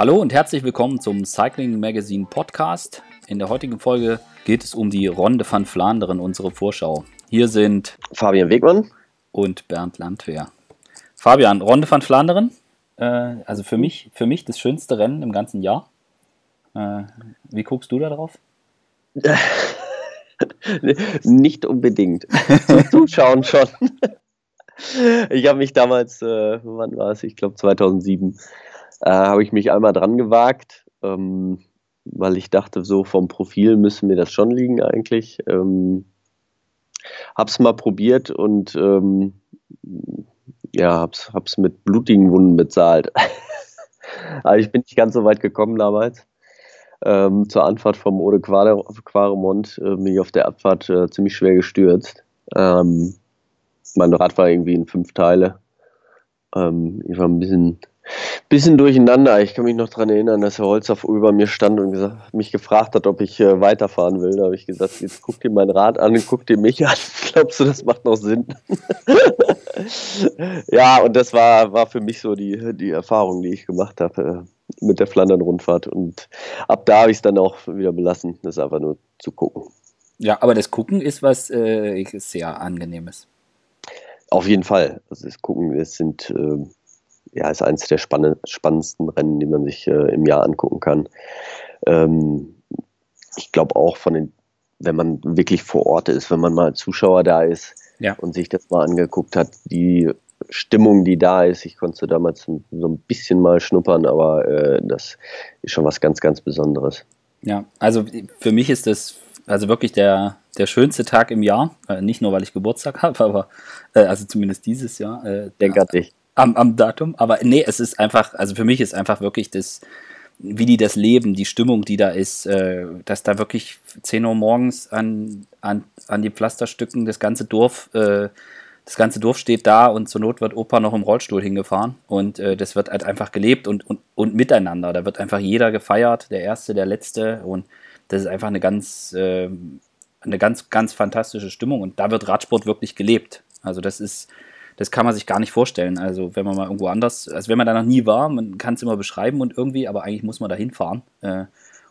Hallo und herzlich willkommen zum Cycling Magazine Podcast. In der heutigen Folge geht es um die Ronde van Flandern, unsere Vorschau. Hier sind Fabian Wegmann und Bernd Landwehr. Fabian, Ronde van Flandern, äh, also für mich, für mich das schönste Rennen im ganzen Jahr. Äh, wie guckst du da drauf? Nicht unbedingt. Zum Zuschauen schon. Ich habe mich damals, äh, wann war es? Ich glaube 2007, äh, habe ich mich einmal dran gewagt, ähm, weil ich dachte, so vom Profil müssen mir das schon liegen eigentlich. Ähm, hab's mal probiert und ähm, ja, hab's, hab's mit blutigen Wunden bezahlt. Aber ich bin nicht ganz so weit gekommen damals. Ähm, zur Anfahrt vom Ode Quaremont äh, bin ich auf der Abfahrt äh, ziemlich schwer gestürzt. Ähm, mein Rad war irgendwie in fünf Teile. Ähm, ich war ein bisschen, bisschen durcheinander. Ich kann mich noch daran erinnern, dass Herr Holzhoff über mir stand und gesagt, mich gefragt hat, ob ich äh, weiterfahren will. Da habe ich gesagt, jetzt guck dir mein Rad an und guck dir mich an. Glaubst du, das macht noch Sinn? ja, und das war, war für mich so die, die Erfahrung, die ich gemacht habe äh, mit der Flandern-Rundfahrt. Und ab da habe ich es dann auch wieder belassen, das einfach nur zu gucken. Ja, aber das Gucken ist was äh, sehr angenehmes. Auf jeden Fall. Also das Gucken, es sind äh, ja ist eines der spann spannendsten Rennen, die man sich äh, im Jahr angucken kann. Ähm, ich glaube auch von den, wenn man wirklich vor Ort ist, wenn man mal Zuschauer da ist ja. und sich das mal angeguckt hat, die Stimmung, die da ist, ich konnte damals so ein bisschen mal schnuppern, aber äh, das ist schon was ganz, ganz Besonderes. Ja, also für mich ist das also wirklich der, der schönste Tag im Jahr. Äh, nicht nur, weil ich Geburtstag habe, aber äh, also zumindest dieses Jahr. Äh, Denk an dich. Am, am Datum. Aber nee, es ist einfach, also für mich ist einfach wirklich das, wie die das leben, die Stimmung, die da ist, äh, dass da wirklich 10 Uhr morgens an, an, an die Pflasterstücken das ganze Dorf, äh, das ganze Dorf steht da und zur Not wird Opa noch im Rollstuhl hingefahren und äh, das wird halt einfach gelebt und, und, und miteinander. Da wird einfach jeder gefeiert, der Erste, der Letzte und das ist einfach eine ganz, äh, eine ganz, ganz fantastische Stimmung und da wird Radsport wirklich gelebt. Also das ist, das kann man sich gar nicht vorstellen. Also wenn man mal irgendwo anders, also wenn man da noch nie war, man kann es immer beschreiben und irgendwie, aber eigentlich muss man da hinfahren. Äh,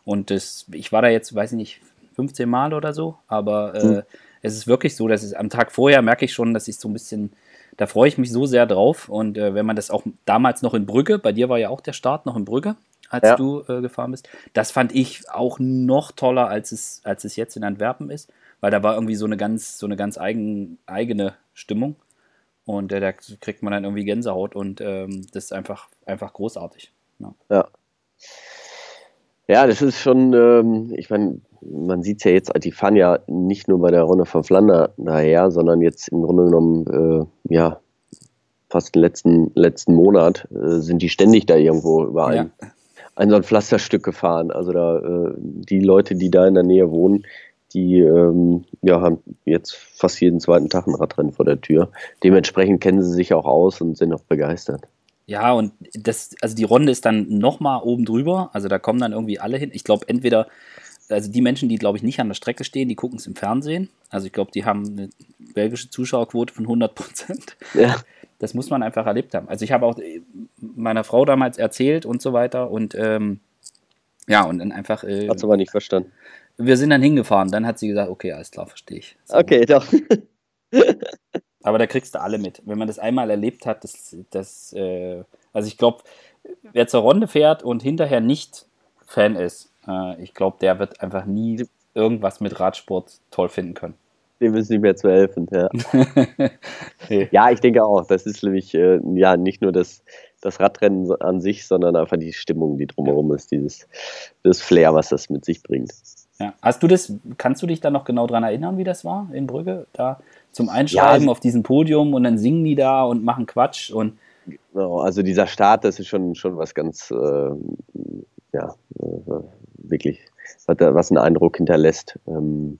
und das, ich war da jetzt, weiß ich nicht, 15 Mal oder so, aber äh, mhm. es ist wirklich so, dass es am Tag vorher merke ich schon, dass ich so ein bisschen, da freue ich mich so sehr drauf. Und äh, wenn man das auch damals noch in Brügge, bei dir war ja auch der Start noch in Brügge, als ja. du äh, gefahren bist. Das fand ich auch noch toller, als es, als es jetzt in Antwerpen ist, weil da war irgendwie so eine ganz, so eine ganz eigen, eigene Stimmung. Und äh, da kriegt man dann irgendwie Gänsehaut und ähm, das ist einfach, einfach großartig. Ja. ja. ja das ist schon, ähm, ich meine, man sieht es ja jetzt, die fahren ja nicht nur bei der Runde von Flandern daher, sondern jetzt im Grunde genommen, äh, ja, fast den letzten, letzten Monat äh, sind die ständig da irgendwo überall. Ja ein so ein Pflasterstück gefahren. Also da äh, die Leute, die da in der Nähe wohnen, die ähm, ja, haben jetzt fast jeden zweiten Tag ein Radrennen vor der Tür. Dementsprechend kennen sie sich auch aus und sind auch begeistert. Ja, und das, also die Runde ist dann nochmal oben drüber. Also da kommen dann irgendwie alle hin. Ich glaube, entweder, also die Menschen, die, glaube ich, nicht an der Strecke stehen, die gucken es im Fernsehen. Also ich glaube, die haben eine belgische Zuschauerquote von 100 Prozent. Ja das muss man einfach erlebt haben. Also ich habe auch äh, meiner Frau damals erzählt und so weiter und ähm, ja, und dann einfach. Äh, Hat sie aber nicht verstanden. Wir sind dann hingefahren, dann hat sie gesagt, okay, alles klar, verstehe ich. So. Okay, doch. aber da kriegst du alle mit. Wenn man das einmal erlebt hat, das, das äh, also ich glaube, wer zur Runde fährt und hinterher nicht Fan ist, äh, ich glaube, der wird einfach nie irgendwas mit Radsport toll finden können dem ist nicht mehr zu helfen. Ja, ja ich denke auch. Das ist nämlich äh, ja nicht nur das, das Radrennen an sich, sondern einfach die Stimmung, die drumherum ist, dieses das Flair, was das mit sich bringt. Ja. Hast du das, kannst du dich da noch genau dran erinnern, wie das war in Brügge? Da zum Einschreiben ja, auf diesem Podium und dann singen die da und machen Quatsch und Genau, also dieser Start, das ist schon, schon was ganz, äh, ja, äh, wirklich, was einen Eindruck hinterlässt. Ähm,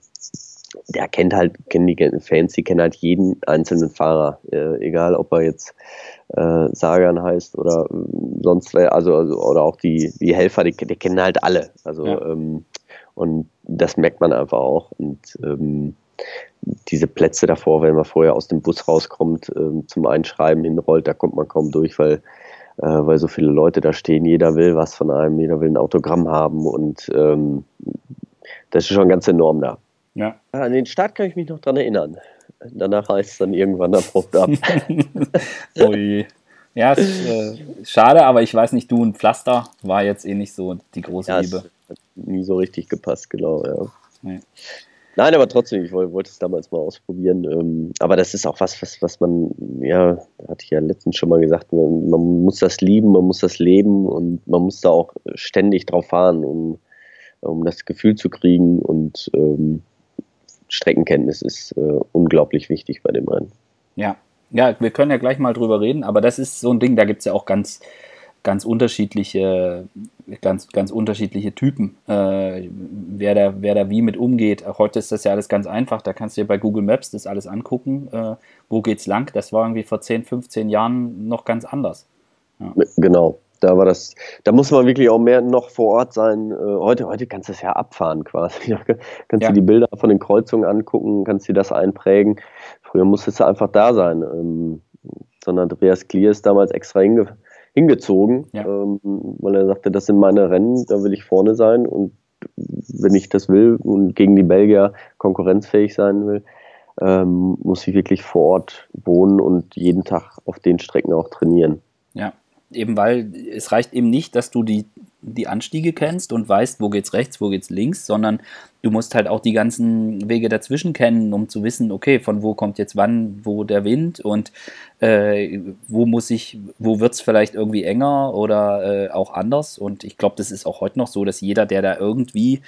der kennt halt, kennen die Fans, die kennen halt jeden einzelnen Fahrer, äh, egal ob er jetzt äh, Sagan heißt oder äh, sonst wer, also, also, oder auch die, die Helfer, die, die kennen halt alle. Also ja. ähm, und das merkt man einfach auch. Und ähm, diese Plätze davor, wenn man vorher aus dem Bus rauskommt, ähm, zum Einschreiben hinrollt, da kommt man kaum durch, weil äh, weil so viele Leute da stehen, jeder will was von einem, jeder will ein Autogramm haben und ähm, das ist schon ganz enorm da. Ja. An den Start kann ich mich noch dran erinnern. Danach heißt es dann irgendwann abrupt ab. Ui. Ja, ist, äh, schade, aber ich weiß nicht, du und Pflaster war jetzt eh nicht so die große ja, Liebe. Hat nie so richtig gepasst, genau, ja. Nee. Nein, aber trotzdem, ich wollte es damals mal ausprobieren. Ähm, aber das ist auch was, was, was man, ja, hatte ich ja letztens schon mal gesagt, man, man, muss das lieben, man muss das leben und man muss da auch ständig drauf fahren, um, um das Gefühl zu kriegen. Und ähm, Streckenkenntnis ist äh, unglaublich wichtig bei dem Rennen. Ja, ja, wir können ja gleich mal drüber reden, aber das ist so ein Ding, da gibt es ja auch ganz, ganz unterschiedliche, ganz, ganz unterschiedliche Typen, äh, wer, da, wer da wie mit umgeht. Heute ist das ja alles ganz einfach, da kannst du dir bei Google Maps das alles angucken, äh, wo geht's lang. Das war irgendwie vor 10, 15 Jahren noch ganz anders. Ja. Genau, da war das, da muss man wirklich auch mehr noch vor Ort sein. Äh, heute, heute kannst du es ja abfahren quasi. kannst ja. du die Bilder von den Kreuzungen angucken, kannst dir das einprägen. Früher musstest du einfach da sein. Ähm, sondern Andreas Klier ist damals extra hinge hingezogen, ja. ähm, weil er sagte, das sind meine Rennen, da will ich vorne sein und wenn ich das will und gegen die Belgier konkurrenzfähig sein will, ähm, muss ich wirklich vor Ort wohnen und jeden Tag auf den Strecken auch trainieren. Ja, eben weil es reicht eben nicht, dass du die, die Anstiege kennst und weißt, wo geht's rechts, wo geht's links, sondern du musst halt auch die ganzen Wege dazwischen kennen, um zu wissen, okay, von wo kommt jetzt wann, wo der Wind und äh, wo muss ich, wo wird's vielleicht irgendwie enger oder äh, auch anders. Und ich glaube, das ist auch heute noch so, dass jeder, der da irgendwie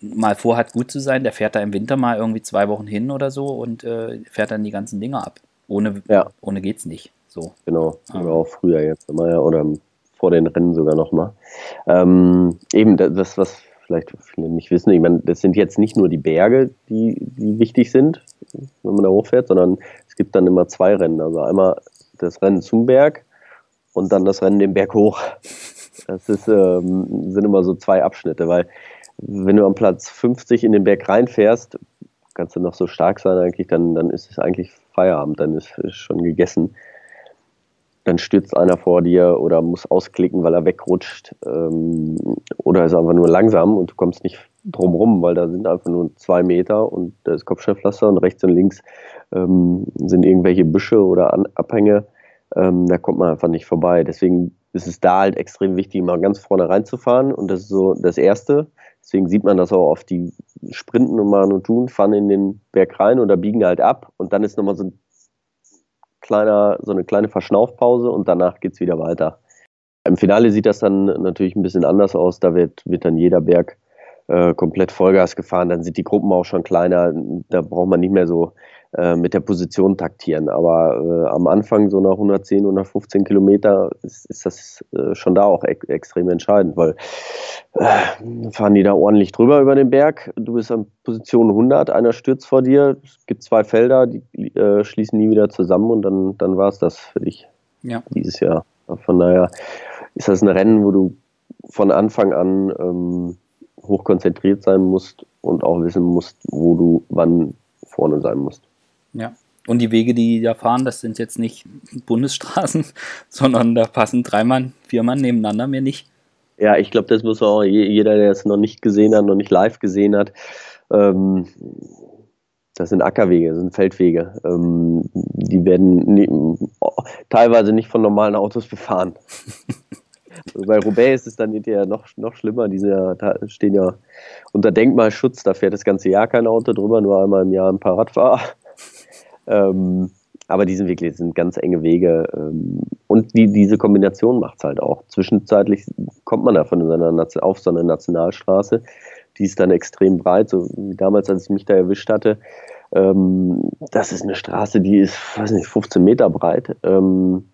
mal vorhat, gut zu sein, der fährt da im Winter mal irgendwie zwei Wochen hin oder so und äh, fährt dann die ganzen Dinger ab. Ohne, ja. ohne geht's nicht. So. Genau, ah. auch früher jetzt immer ja, oder vor den Rennen sogar nochmal. Ähm, eben das, was vielleicht viele nicht wissen, ich meine, das sind jetzt nicht nur die Berge, die, die wichtig sind, wenn man da hochfährt, sondern es gibt dann immer zwei Rennen. Also einmal das Rennen zum Berg und dann das Rennen den Berg hoch. Das ist, ähm, sind immer so zwei Abschnitte, weil wenn du am Platz 50 in den Berg reinfährst, kannst du noch so stark sein eigentlich, dann, dann ist es eigentlich Feierabend, dann ist es schon gegessen dann stürzt einer vor dir oder muss ausklicken, weil er wegrutscht ähm, oder ist einfach nur langsam und du kommst nicht drumrum, weil da sind einfach nur zwei Meter und da ist Kopfsteinpflaster und rechts und links ähm, sind irgendwelche Büsche oder An Abhänge. Ähm, da kommt man einfach nicht vorbei. Deswegen ist es da halt extrem wichtig, mal ganz vorne reinzufahren und das ist so das Erste. Deswegen sieht man das auch oft, die sprinten und machen und tun, fahren in den Berg rein oder biegen halt ab und dann ist nochmal so ein kleiner, so eine kleine Verschnaufpause und danach geht es wieder weiter. Im Finale sieht das dann natürlich ein bisschen anders aus. Da wird, wird dann jeder Berg äh, komplett Vollgas gefahren. Dann sind die Gruppen auch schon kleiner. Da braucht man nicht mehr so äh, mit der Position taktieren. Aber äh, am Anfang, so nach 110, 115 Kilometer, ist, ist das äh, schon da auch e extrem entscheidend, weil äh, fahren die da ordentlich drüber über den Berg. Du bist an Position 100, einer stürzt vor dir. Es gibt zwei Felder, die äh, schließen nie wieder zusammen und dann, dann war es das für dich ja. dieses Jahr. Von daher ist das ein Rennen, wo du von Anfang an ähm, hoch konzentriert sein musst und auch wissen musst, wo du wann vorne sein musst. Ja. Und die Wege, die da fahren, das sind jetzt nicht Bundesstraßen, sondern da passen drei Mann, vier Mann nebeneinander mir nicht. Ja, ich glaube, das muss auch jeder, der es noch nicht gesehen hat, noch nicht live gesehen hat. Ähm, das sind Ackerwege, das sind Feldwege. Ähm, die werden nie, teilweise nicht von normalen Autos befahren. Bei Roubaix ist es dann hinterher noch, noch schlimmer. Diese stehen ja unter Denkmalschutz, da fährt das ganze Jahr kein Auto drüber, nur einmal im Jahr ein paar Radfahrer. Ähm, aber die sind wirklich, sind ganz enge Wege. Ähm, und die, diese Kombination macht es halt auch. Zwischenzeitlich kommt man davon in seiner, auf so eine Nationalstraße. Die ist dann extrem breit, so wie damals, als ich mich da erwischt hatte. Ähm, das ist eine Straße, die ist, weiß nicht, 15 Meter breit. Ähm,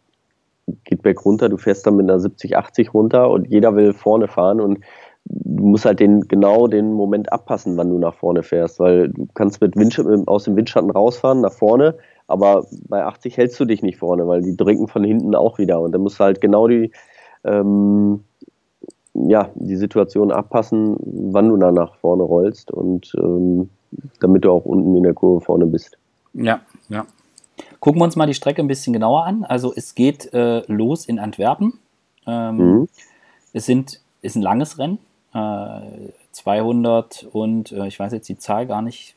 geht berg runter, du fährst dann mit einer 70, 80 runter und jeder will vorne fahren und du musst halt den, genau den Moment abpassen, wann du nach vorne fährst, weil du kannst mit Wind, aus dem Windschatten rausfahren nach vorne, aber bei 80 hältst du dich nicht vorne, weil die drücken von hinten auch wieder und dann musst du halt genau die, ähm, ja, die Situation abpassen, wann du dann nach vorne rollst und ähm, damit du auch unten in der Kurve vorne bist. Ja, ja. Gucken wir uns mal die Strecke ein bisschen genauer an. Also es geht äh, los in Antwerpen. Ähm, mhm. Es sind, ist ein langes Rennen. Äh, 200 und äh, ich weiß jetzt die Zahl gar nicht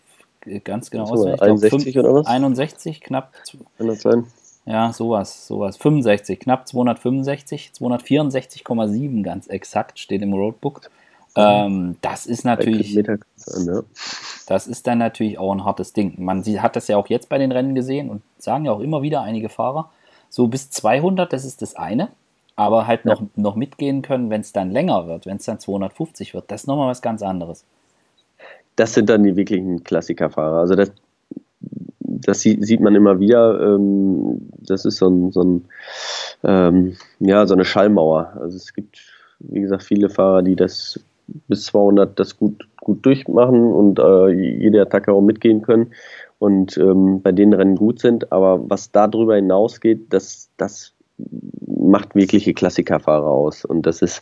ganz genau auswendig. 61 oder was? 61, knapp. Kann das sein? Ja, sowas, sowas. 65, knapp 265, 264,7 ganz exakt steht im Roadbook. Mhm. Ähm, das ist natürlich. Das ist dann natürlich auch ein hartes Ding. Man hat das ja auch jetzt bei den Rennen gesehen und sagen ja auch immer wieder einige Fahrer, so bis 200, das ist das eine. Aber halt noch, ja. noch mitgehen können, wenn es dann länger wird, wenn es dann 250 wird, das ist nochmal was ganz anderes. Das sind dann die wirklichen Klassikerfahrer. Also das, das sieht man immer wieder. Ähm, das ist so, ein, so, ein, ähm, ja, so eine Schallmauer. Also es gibt, wie gesagt, viele Fahrer, die das bis 200 das gut, gut durchmachen und äh, jede Attacke auch mitgehen können und ähm, bei den Rennen gut sind. Aber was darüber hinausgeht, das, das macht wirkliche Klassikerfahrer aus. Und das ist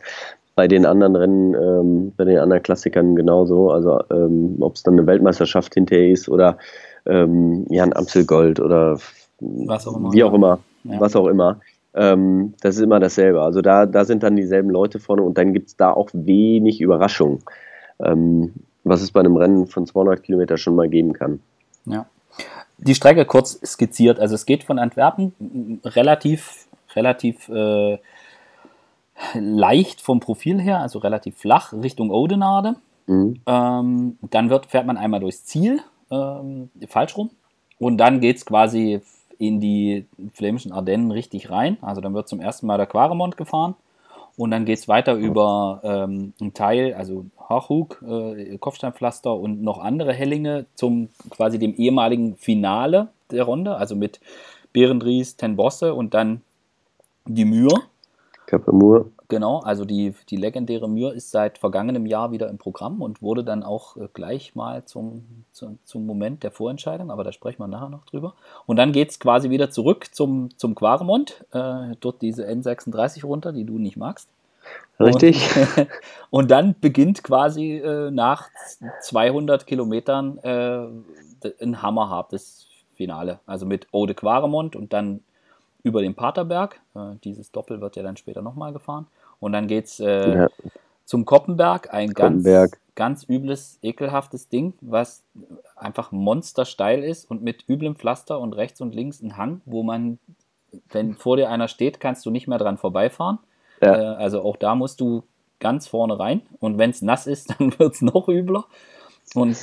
bei den anderen Rennen, ähm, bei den anderen Klassikern genauso. Also ähm, ob es dann eine Weltmeisterschaft hinterher ist oder ähm, ja, ein Amstelgold oder was auch immer. wie auch immer, ja. was auch immer. Ähm, das ist immer dasselbe. Also da, da sind dann dieselben Leute vorne und dann gibt es da auch wenig Überraschung, ähm, was es bei einem Rennen von 200 Kilometer schon mal geben kann. Ja. Die Strecke kurz skizziert. Also es geht von Antwerpen relativ, relativ äh, leicht vom Profil her, also relativ flach Richtung Odenade. Mhm. Ähm, dann wird, fährt man einmal durchs Ziel, ähm, falsch rum. Und dann geht es quasi in die flämischen Ardennen richtig rein. Also dann wird zum ersten Mal der Quaremont gefahren. Und dann geht es weiter über ähm, einen Teil, also Hochhug, äh, Kopfsteinpflaster und noch andere Hellinge zum quasi dem ehemaligen Finale der Runde, also mit Berendries, Ten Bosse und dann die Mühe. Kapamur. Genau, also die, die legendäre Mühe ist seit vergangenem Jahr wieder im Programm und wurde dann auch äh, gleich mal zum, zum, zum Moment der Vorentscheidung, aber da sprechen wir nachher noch drüber. Und dann geht es quasi wieder zurück zum, zum Quaremont, äh, dort diese N36 runter, die du nicht magst. Richtig. Und, und dann beginnt quasi äh, nach 200 Kilometern äh, ein hammerhartes Finale. Also mit Ode Quaremont und dann über den Paterberg. Äh, dieses Doppel wird ja dann später nochmal gefahren. Und dann geht es äh, ja. zum Koppenberg, ein ganz, ganz übles, ekelhaftes Ding, was einfach monstersteil ist und mit üblem Pflaster und rechts und links ein Hang, wo man, wenn vor dir einer steht, kannst du nicht mehr dran vorbeifahren. Ja. Äh, also auch da musst du ganz vorne rein. Und wenn es nass ist, dann wird es noch übler. Und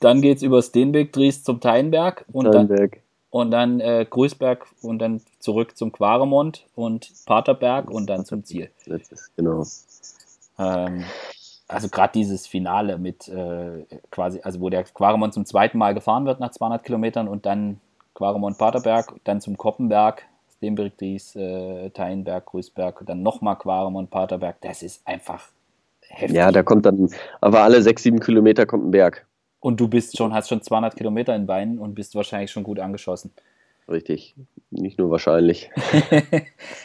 dann geht es über Steenbeck, Dries zum Teinberg und Teinberg. dann und dann äh, Grüßberg und dann zurück zum Quaremont und Paterberg und dann zum Ziel. genau. Ähm, also gerade dieses Finale mit äh, quasi, also wo der Quaremont zum zweiten Mal gefahren wird nach 200 Kilometern und dann Quaremont Paterberg, dann zum Koppenberg, Steenberg, Dries, äh, Teinberg, Grüßberg dann nochmal Quaremont Paterberg. Das ist einfach heftig. Ja, da kommt dann, aber alle sechs, sieben Kilometer kommt ein Berg. Und du bist schon, hast schon 200 Kilometer in Beinen und bist wahrscheinlich schon gut angeschossen. Richtig, nicht nur wahrscheinlich.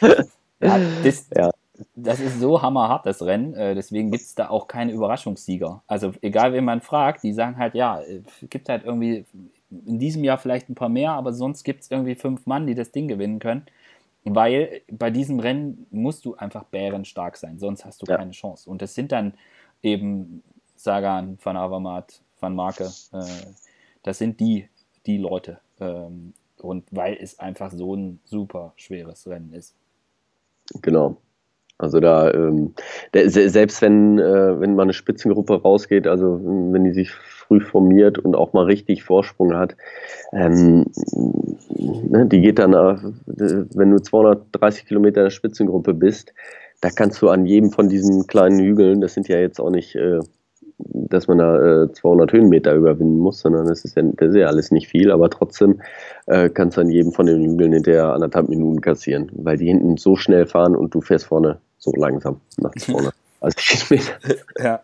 ja, das, ja. das ist so hammerhart, das Rennen. Äh, deswegen gibt es da auch keine Überraschungssieger. Also egal, wen man fragt, die sagen halt, ja, es gibt halt irgendwie in diesem Jahr vielleicht ein paar mehr, aber sonst gibt es irgendwie fünf Mann, die das Ding gewinnen können. Weil bei diesem Rennen musst du einfach bärenstark sein, sonst hast du ja. keine Chance. Und das sind dann eben Sagan, Van Avermaet, Van Marke. Äh, das sind die, die Leute. Ähm, und weil es einfach so ein super schweres Rennen ist. Genau. Also da, ähm, selbst wenn, äh, wenn mal eine Spitzengruppe rausgeht, also wenn die sich früh formiert und auch mal richtig Vorsprung hat, ähm, ne, die geht dann, äh, wenn du 230 Kilometer in der Spitzengruppe bist, da kannst du an jedem von diesen kleinen Hügeln, das sind ja jetzt auch nicht äh, dass man da äh, 200 Höhenmeter überwinden muss, sondern das ist ja, das ist ja alles nicht viel, aber trotzdem äh, kannst du an jedem von den Hügeln hinterher anderthalb Minuten kassieren, weil die hinten so schnell fahren und du fährst vorne so langsam nach vorne. Also Kilometer. ja.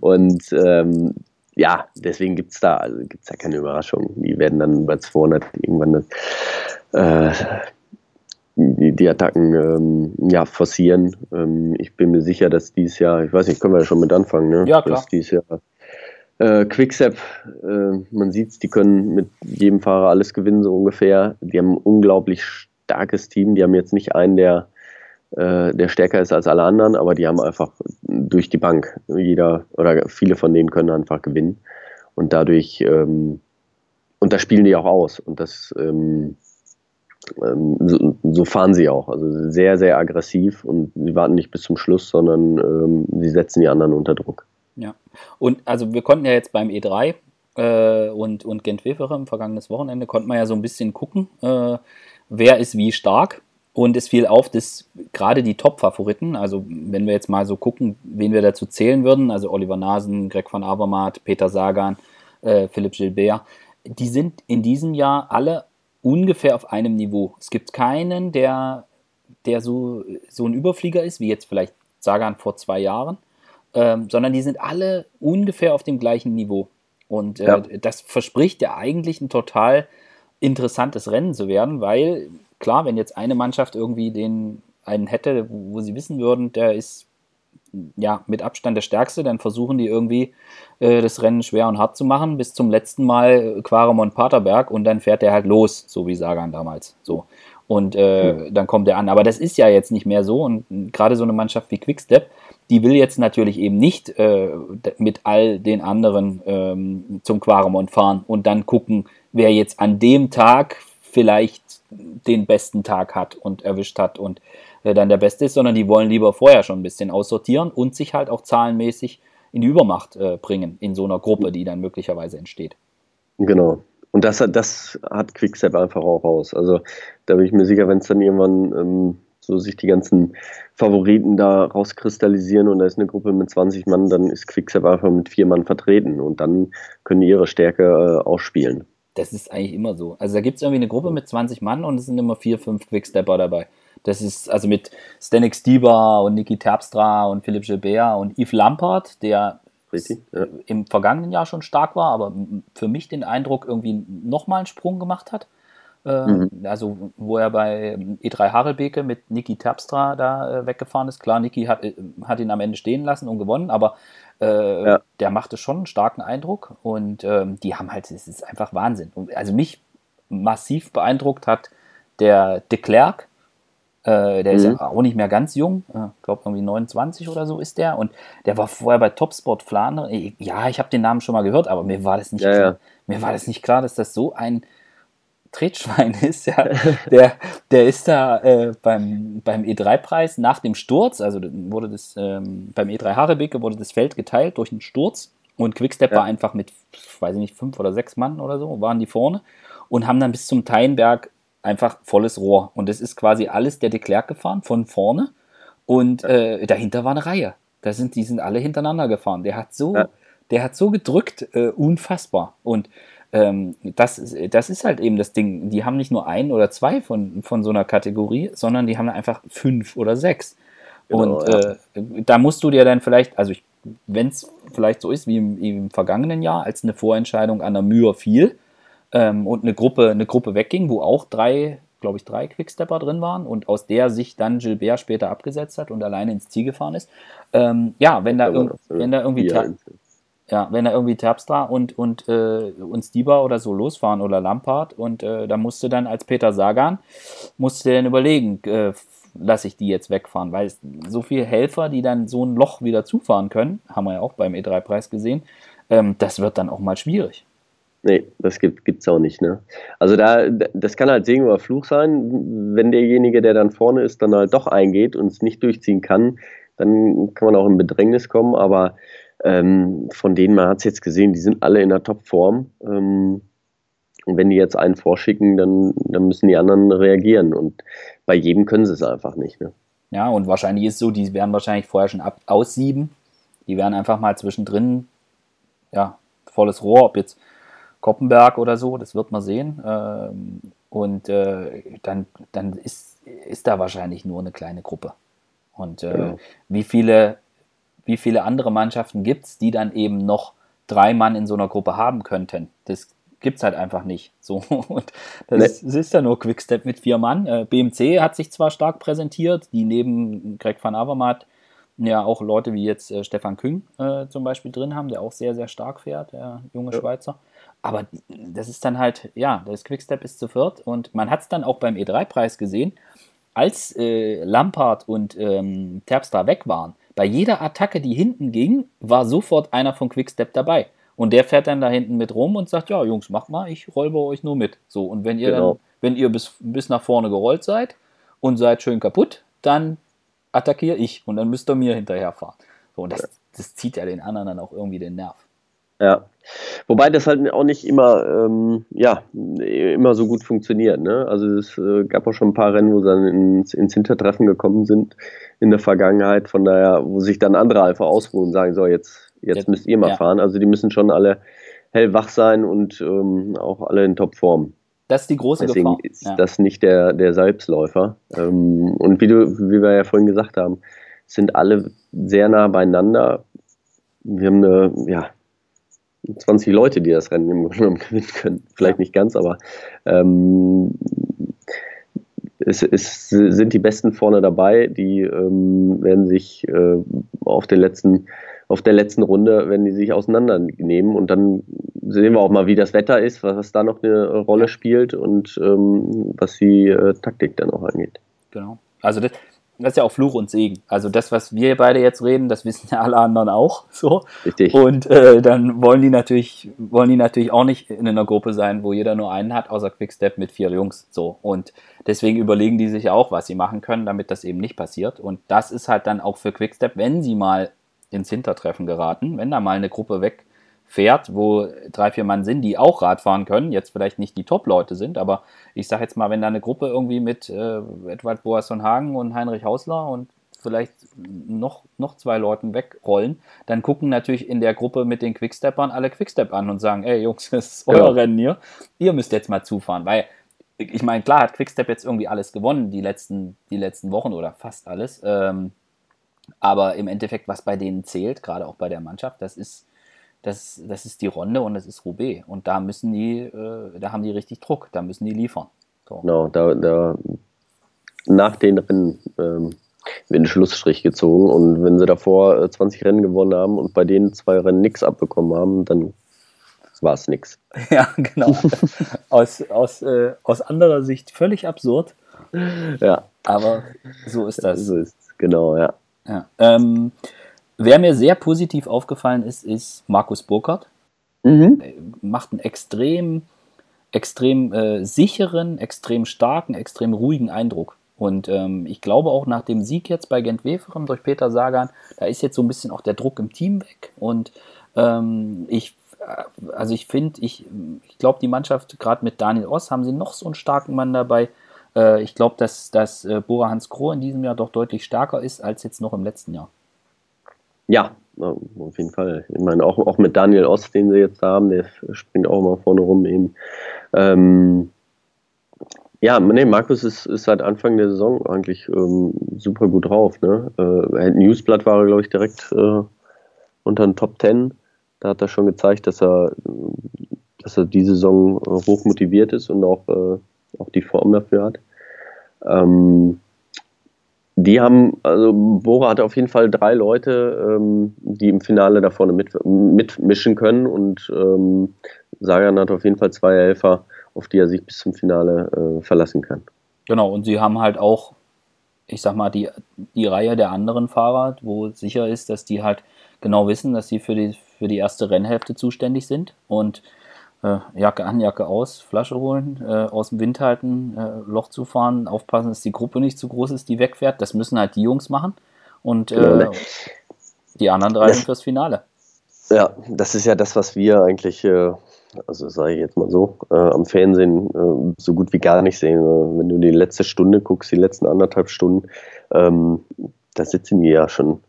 Und ähm, ja, deswegen gibt es da, also gibt's da keine Überraschung. Die werden dann bei 200 irgendwann äh, die, die Attacken ähm, ja, forcieren. Ähm, ich bin mir sicher, dass dieses Jahr, ich weiß nicht, können wir ja schon mit anfangen, ne? Ja, klar. Dass dieses Jahr Äh, Quickstep, äh, man sieht es, die können mit jedem Fahrer alles gewinnen, so ungefähr. Die haben ein unglaublich starkes Team. Die haben jetzt nicht einen, der, äh, der stärker ist als alle anderen, aber die haben einfach durch die Bank. Jeder oder viele von denen können einfach gewinnen. Und dadurch, ähm, und das spielen die auch aus. Und das, ähm, so, so, fahren sie auch. Also sehr, sehr aggressiv und sie warten nicht bis zum Schluss, sondern ähm, sie setzen die anderen unter Druck. Ja, und also wir konnten ja jetzt beim E3 äh, und, und Gent-Wevelgem vergangenes Wochenende, konnten wir ja so ein bisschen gucken, äh, wer ist wie stark. Und es fiel auf, dass gerade die Top-Favoriten, also wenn wir jetzt mal so gucken, wen wir dazu zählen würden, also Oliver Nasen, Greg van Avermaet, Peter Sagan, äh, Philipp Gilbert, die sind in diesem Jahr alle ungefähr auf einem Niveau. Es gibt keinen, der, der so, so ein Überflieger ist, wie jetzt vielleicht Sagan vor zwei Jahren, ähm, sondern die sind alle ungefähr auf dem gleichen Niveau. Und äh, ja. das verspricht ja eigentlich ein total interessantes Rennen zu werden, weil klar, wenn jetzt eine Mannschaft irgendwie den einen hätte, wo, wo sie wissen würden, der ist ja, mit Abstand der stärkste, dann versuchen die irgendwie äh, das Rennen schwer und hart zu machen, bis zum letzten Mal Quaremont Paterberg und dann fährt er halt los, so wie Sagan damals. So. Und äh, dann kommt er an. Aber das ist ja jetzt nicht mehr so. Und gerade so eine Mannschaft wie Quickstep, die will jetzt natürlich eben nicht äh, mit all den anderen ähm, zum Quaremont fahren und dann gucken, wer jetzt an dem Tag vielleicht den besten Tag hat und erwischt hat und dann der Beste ist, sondern die wollen lieber vorher schon ein bisschen aussortieren und sich halt auch zahlenmäßig in die Übermacht äh, bringen in so einer Gruppe, die dann möglicherweise entsteht. Genau. Und das, das hat Quickstep einfach auch raus. Also da bin ich mir sicher, wenn es dann irgendwann ähm, so sich die ganzen Favoriten da rauskristallisieren und da ist eine Gruppe mit 20 Mann, dann ist Quickstep einfach mit vier Mann vertreten und dann können die ihre Stärke äh, ausspielen. Das ist eigentlich immer so. Also da gibt es irgendwie eine Gruppe mit 20 Mann und es sind immer vier, fünf Quickstepper dabei. Das ist also mit Stanek Stieber und Niki Terpstra und Philipp Gilbert und Yves Lampard, der Richtig, ja. im vergangenen Jahr schon stark war, aber für mich den Eindruck irgendwie nochmal einen Sprung gemacht hat. Äh, mhm. Also, wo er bei E3 Harelbeke mit Niki Terpstra da äh, weggefahren ist. Klar, Niki hat, äh, hat ihn am Ende stehen lassen und gewonnen, aber äh, ja. der machte schon einen starken Eindruck und ähm, die haben halt, es ist einfach Wahnsinn. Also, mich massiv beeindruckt hat der de Klerk, äh, der mhm. ist ja auch nicht mehr ganz jung. Ich äh, glaube, irgendwie 29 oder so ist der. Und der war vorher bei Topsport Flandern. Ja, ich habe den Namen schon mal gehört, aber mir war das nicht ja, klar. Ja. Mir war das nicht klar, dass das so ein Tretschwein ist. Ja. der, der ist da äh, beim, beim E3-Preis nach dem Sturz, also wurde das ähm, beim E3 Harebeke wurde das Feld geteilt durch einen Sturz. Und Quickstep war einfach mit, weiß ich nicht, fünf oder sechs Mann oder so, waren die vorne und haben dann bis zum Teilenberg einfach volles Rohr. Und es ist quasi alles der de Klerk gefahren, von vorne. Und äh, dahinter war eine Reihe. Da sind, die sind alle hintereinander gefahren. Der hat so, ja. der hat so gedrückt, äh, unfassbar. Und ähm, das, das ist halt eben das Ding. Die haben nicht nur ein oder zwei von, von so einer Kategorie, sondern die haben einfach fünf oder sechs. Genau, und ja. äh, da musst du dir dann vielleicht, also wenn es vielleicht so ist wie im, im, vergangenen Jahr, als eine Vorentscheidung an der Mühe fiel, ähm, und eine Gruppe, eine Gruppe wegging, wo auch drei, glaube ich, drei Quickstepper drin waren und aus der sich dann Gilbert später abgesetzt hat und alleine ins Ziel gefahren ist. Ähm, ja, wenn da, irg wenn da irgendwie ja, wenn da irgendwie Terpstra und, und, äh, und Stieber oder so losfahren oder Lampard und äh, da musste dann als Peter Sagan, musste dann überlegen, äh, lasse ich die jetzt wegfahren, weil so viele Helfer, die dann so ein Loch wieder zufahren können, haben wir ja auch beim E3-Preis gesehen, ähm, das wird dann auch mal schwierig. Nee, das gibt es auch nicht. Ne? Also da, das kann halt Segen oder Fluch sein, wenn derjenige, der dann vorne ist, dann halt doch eingeht und es nicht durchziehen kann, dann kann man auch in Bedrängnis kommen, aber ähm, von denen, man hat es jetzt gesehen, die sind alle in der Topform. Ähm, und wenn die jetzt einen vorschicken, dann, dann müssen die anderen reagieren. Und bei jedem können sie es einfach nicht. Ne? Ja, und wahrscheinlich ist so, die werden wahrscheinlich vorher schon ab, aussieben. Die werden einfach mal zwischendrin, ja, volles Rohr, ob jetzt Koppenberg oder so, das wird man sehen. Ähm, und äh, dann, dann ist, ist da wahrscheinlich nur eine kleine Gruppe. Und äh, genau. wie, viele, wie viele andere Mannschaften gibt es, die dann eben noch drei Mann in so einer Gruppe haben könnten? Das gibt es halt einfach nicht. So, und das, nee. ist, das ist ja nur Quickstep mit vier Mann. Äh, BMC hat sich zwar stark präsentiert, die neben Greg van Avermaet ja auch Leute wie jetzt äh, Stefan Küng äh, zum Beispiel drin haben, der auch sehr, sehr stark fährt, der junge ja. Schweizer. Aber das ist dann halt, ja, das Quickstep ist zu viert und man hat es dann auch beim E3-Preis gesehen, als äh, Lampard und ähm, Terpstra weg waren. Bei jeder Attacke, die hinten ging, war sofort einer von Quickstep dabei. Und der fährt dann da hinten mit rum und sagt, ja, Jungs, macht mal, ich roll bei euch nur mit. So, und wenn ihr genau. dann, wenn ihr bis, bis nach vorne gerollt seid und seid schön kaputt, dann attackiere ich und dann müsst ihr mir hinterherfahren. So, und das, das zieht ja den anderen dann auch irgendwie den Nerv. Ja. Wobei das halt auch nicht immer, ähm, ja, immer so gut funktioniert. Ne? Also es äh, gab auch schon ein paar Rennen, wo sie dann ins, ins Hintertreffen gekommen sind in der Vergangenheit. Von daher, wo sich dann andere einfach ausruhen und sagen, so jetzt, jetzt, müsst ihr mal ja. fahren. Also die müssen schon alle hellwach sein und ähm, auch alle in Topform. Das ist die große Deswegen Gefahr. ist ja. das nicht der, der Selbstläufer. Ähm, und wie, du, wie wir ja vorhin gesagt haben, sind alle sehr nah beieinander. Wir haben eine, ja, 20 Leute, die das Rennen im Grunde genommen gewinnen können. Vielleicht nicht ganz, aber ähm, es, es, sind die Besten vorne dabei. Die ähm, werden sich äh, auf den letzten auf der letzten Runde, wenn die sich auseinandernehmen und dann sehen wir auch mal, wie das Wetter ist, was, was da noch eine Rolle spielt und ähm, was die äh, Taktik dann auch angeht. Genau. Also das, das ist ja auch Fluch und Segen. Also das, was wir beide jetzt reden, das wissen ja alle anderen auch. So. Richtig. Und äh, dann wollen die natürlich, wollen die natürlich auch nicht in einer Gruppe sein, wo jeder nur einen hat, außer Quickstep mit vier Jungs. So. Und deswegen überlegen die sich auch, was sie machen können, damit das eben nicht passiert. Und das ist halt dann auch für Quickstep, wenn sie mal ins Hintertreffen geraten, wenn da mal eine Gruppe weg fährt, wo drei, vier Mann sind, die auch Radfahren können, jetzt vielleicht nicht die Top-Leute sind, aber ich sage jetzt mal, wenn da eine Gruppe irgendwie mit äh, Edward Boasson Hagen und Heinrich Hausler und vielleicht noch, noch zwei Leuten wegrollen, dann gucken natürlich in der Gruppe mit den Quicksteppern alle Quickstep an und sagen, ey Jungs, das ist euer ja. Rennen hier, ihr müsst jetzt mal zufahren, weil ich meine, klar hat Quickstep jetzt irgendwie alles gewonnen, die letzten, die letzten Wochen oder fast alles, ähm, aber im Endeffekt, was bei denen zählt, gerade auch bei der Mannschaft, das ist das, das ist die Ronde und das ist Roubaix. Und da müssen die, äh, da haben die richtig Druck, da müssen die liefern. So. Genau, da, da nach den Rennen ähm, wird ein Schlussstrich gezogen und wenn sie davor 20 äh, Rennen gewonnen haben und bei denen zwei Rennen nichts abbekommen haben, dann war es nichts. Ja, genau. aus, aus, äh, aus anderer Sicht völlig absurd. Ja. Aber so ist das. So ist es, genau, ja. ja. Ähm, Wer mir sehr positiv aufgefallen ist, ist Markus Burkhardt. Mhm. Macht einen extrem, extrem äh, sicheren, extrem starken, extrem ruhigen Eindruck. Und ähm, ich glaube auch nach dem Sieg jetzt bei Gent-Weferem durch Peter Sagan, da ist jetzt so ein bisschen auch der Druck im Team weg. Und ähm, ich, äh, also ich finde, ich, ich glaube, die Mannschaft, gerade mit Daniel Oss, haben sie noch so einen starken Mann dabei. Äh, ich glaube, dass, dass äh, Bora Hans Kroh in diesem Jahr doch deutlich stärker ist als jetzt noch im letzten Jahr. Ja, auf jeden Fall. Ich meine, auch, auch mit Daniel Ost, den sie jetzt haben, der springt auch mal vorne rum eben. Ähm, ja, nee, Markus ist, ist seit Anfang der Saison eigentlich ähm, super gut drauf. Ne? Äh, Newsblatt war glaube ich, direkt äh, unter den Top Ten. Da hat er schon gezeigt, dass er, dass er die Saison äh, hoch motiviert ist und auch, äh, auch die Form dafür hat. Ähm, die haben, also Bora hat auf jeden Fall drei Leute, ähm, die im Finale da vorne mit, mitmischen können und ähm, Sagan hat auf jeden Fall zwei Helfer, auf die er sich bis zum Finale äh, verlassen kann. Genau, und sie haben halt auch, ich sag mal, die, die Reihe der anderen Fahrer, wo sicher ist, dass die halt genau wissen, dass sie für die, für die erste Rennhälfte zuständig sind und äh, Jacke an, Jacke aus, Flasche holen, äh, aus dem Wind halten, äh, Loch zufahren, aufpassen, dass die Gruppe nicht zu groß ist, die wegfährt. Das müssen halt die Jungs machen. Und äh, ne. die anderen drei sind fürs Finale. Ja, das ist ja das, was wir eigentlich, äh, also sage ich jetzt mal so, äh, am Fernsehen so gut wie gar nicht sehen. Wenn du die letzte Stunde guckst, die letzten anderthalb Stunden, ähm, da sitzen die ja schon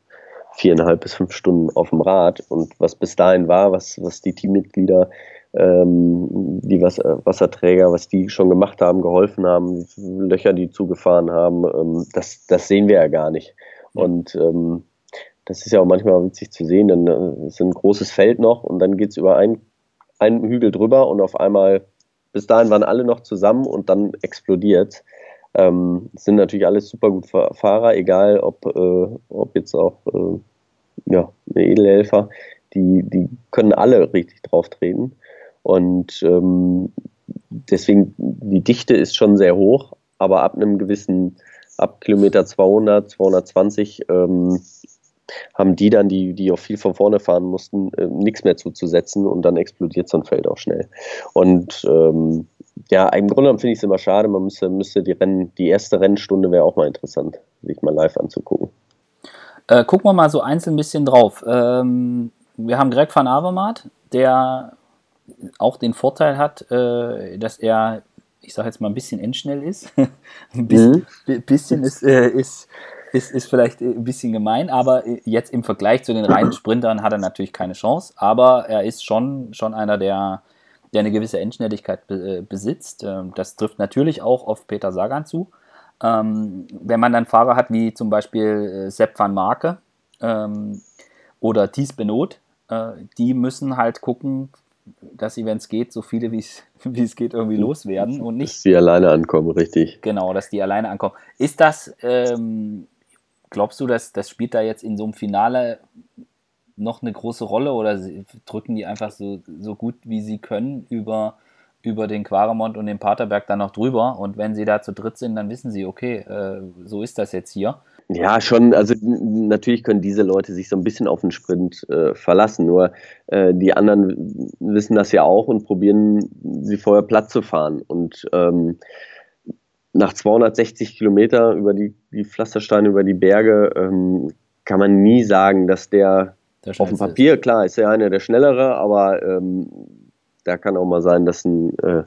viereinhalb bis fünf Stunden auf dem Rad. Und was bis dahin war, was, was die Teammitglieder ähm, die Wasser, Wasserträger, was die schon gemacht haben, geholfen haben, Löcher, die zugefahren haben, ähm, das, das sehen wir ja gar nicht. Und ähm, das ist ja auch manchmal witzig zu sehen, denn äh, es ist ein großes Feld noch und dann geht es über ein, einen Hügel drüber und auf einmal, bis dahin waren alle noch zusammen und dann explodiert Ähm, sind natürlich alles super gut Fahrer, egal ob, äh, ob jetzt auch äh, ja, Edelhelfer, die, die können alle richtig drauf treten. Und ähm, deswegen, die Dichte ist schon sehr hoch, aber ab einem gewissen, ab Kilometer 200, 220, ähm, haben die dann, die, die auch viel von vorne fahren mussten, äh, nichts mehr zuzusetzen und dann explodiert so ein Feld auch schnell. Und ähm, ja, im Grunde finde ich es immer schade, man müsste, müsste die Rennen, die erste Rennstunde wäre auch mal interessant, sich mal live anzugucken. Äh, gucken wir mal so einzeln ein bisschen drauf. Ähm, wir haben Greg van Avermaet, der auch den Vorteil hat, äh, dass er, ich sage jetzt mal, ein bisschen endschnell ist. ein bisschen, mhm. bisschen ist, äh, ist ist, ist vielleicht ein bisschen gemein, aber jetzt im Vergleich zu den reinen Sprintern hat er natürlich keine Chance. Aber er ist schon, schon einer, der, der eine gewisse Endschnelligkeit be, äh, besitzt. Ähm, das trifft natürlich auch auf Peter Sagan zu. Ähm, wenn man dann Fahrer hat wie zum Beispiel äh, Sepp van Marke ähm, oder Thies Benot, äh, die müssen halt gucken, dass sie, wenn es geht, so viele wie es geht irgendwie loswerden und nicht. Dass die alleine ankommen, richtig. Genau, dass die alleine ankommen. Ist das, ähm, glaubst du, dass das spielt da jetzt in so einem Finale noch eine große Rolle oder drücken die einfach so, so gut wie sie können über, über den Quaremont und den Paterberg dann noch drüber und wenn sie da zu dritt sind, dann wissen sie, okay, äh, so ist das jetzt hier. Ja, schon. Also natürlich können diese Leute sich so ein bisschen auf den Sprint äh, verlassen. Nur äh, die anderen wissen das ja auch und probieren, sie vorher platt zu fahren. Und ähm, nach 260 Kilometer über die, die Pflastersteine, über die Berge, ähm, kann man nie sagen, dass der, der auf dem Papier, ist. klar, ist ja einer der schnellere, aber ähm, da kann auch mal sein, dass ein äh,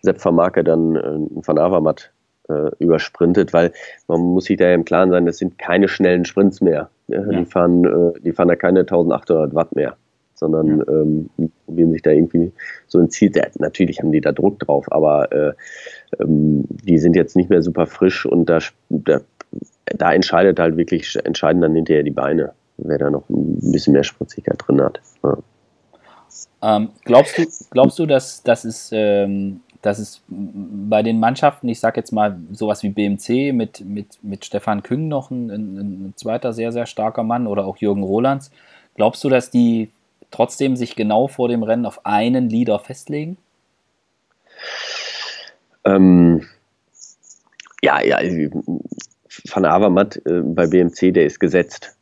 Sepp Vermarke dann äh, ein Van Avermaet äh, übersprintet, weil man muss sich da ja im Klaren sein, das sind keine schnellen Sprints mehr. Ja? Die, fahren, äh, die fahren da keine 1800 Watt mehr sondern ja. ähm, probieren sich da irgendwie so ein Ziel. Natürlich haben die da Druck drauf, aber äh, ähm, die sind jetzt nicht mehr super frisch und da, da, da, entscheidet halt wirklich, entscheiden dann hinterher die Beine, wer da noch ein bisschen mehr Spritzigkeit drin hat. Ja. Ähm, glaubst du, glaubst du, dass, dass, es, ähm, dass es bei den Mannschaften, ich sage jetzt mal sowas wie BMC mit, mit, mit Stefan Küng noch ein, ein, zweiter sehr, sehr starker Mann oder auch Jürgen Rolands, glaubst du, dass die trotzdem sich genau vor dem Rennen auf einen Leader festlegen? Ähm, ja, ja, Van Avermaet äh, bei BMC, der ist gesetzt.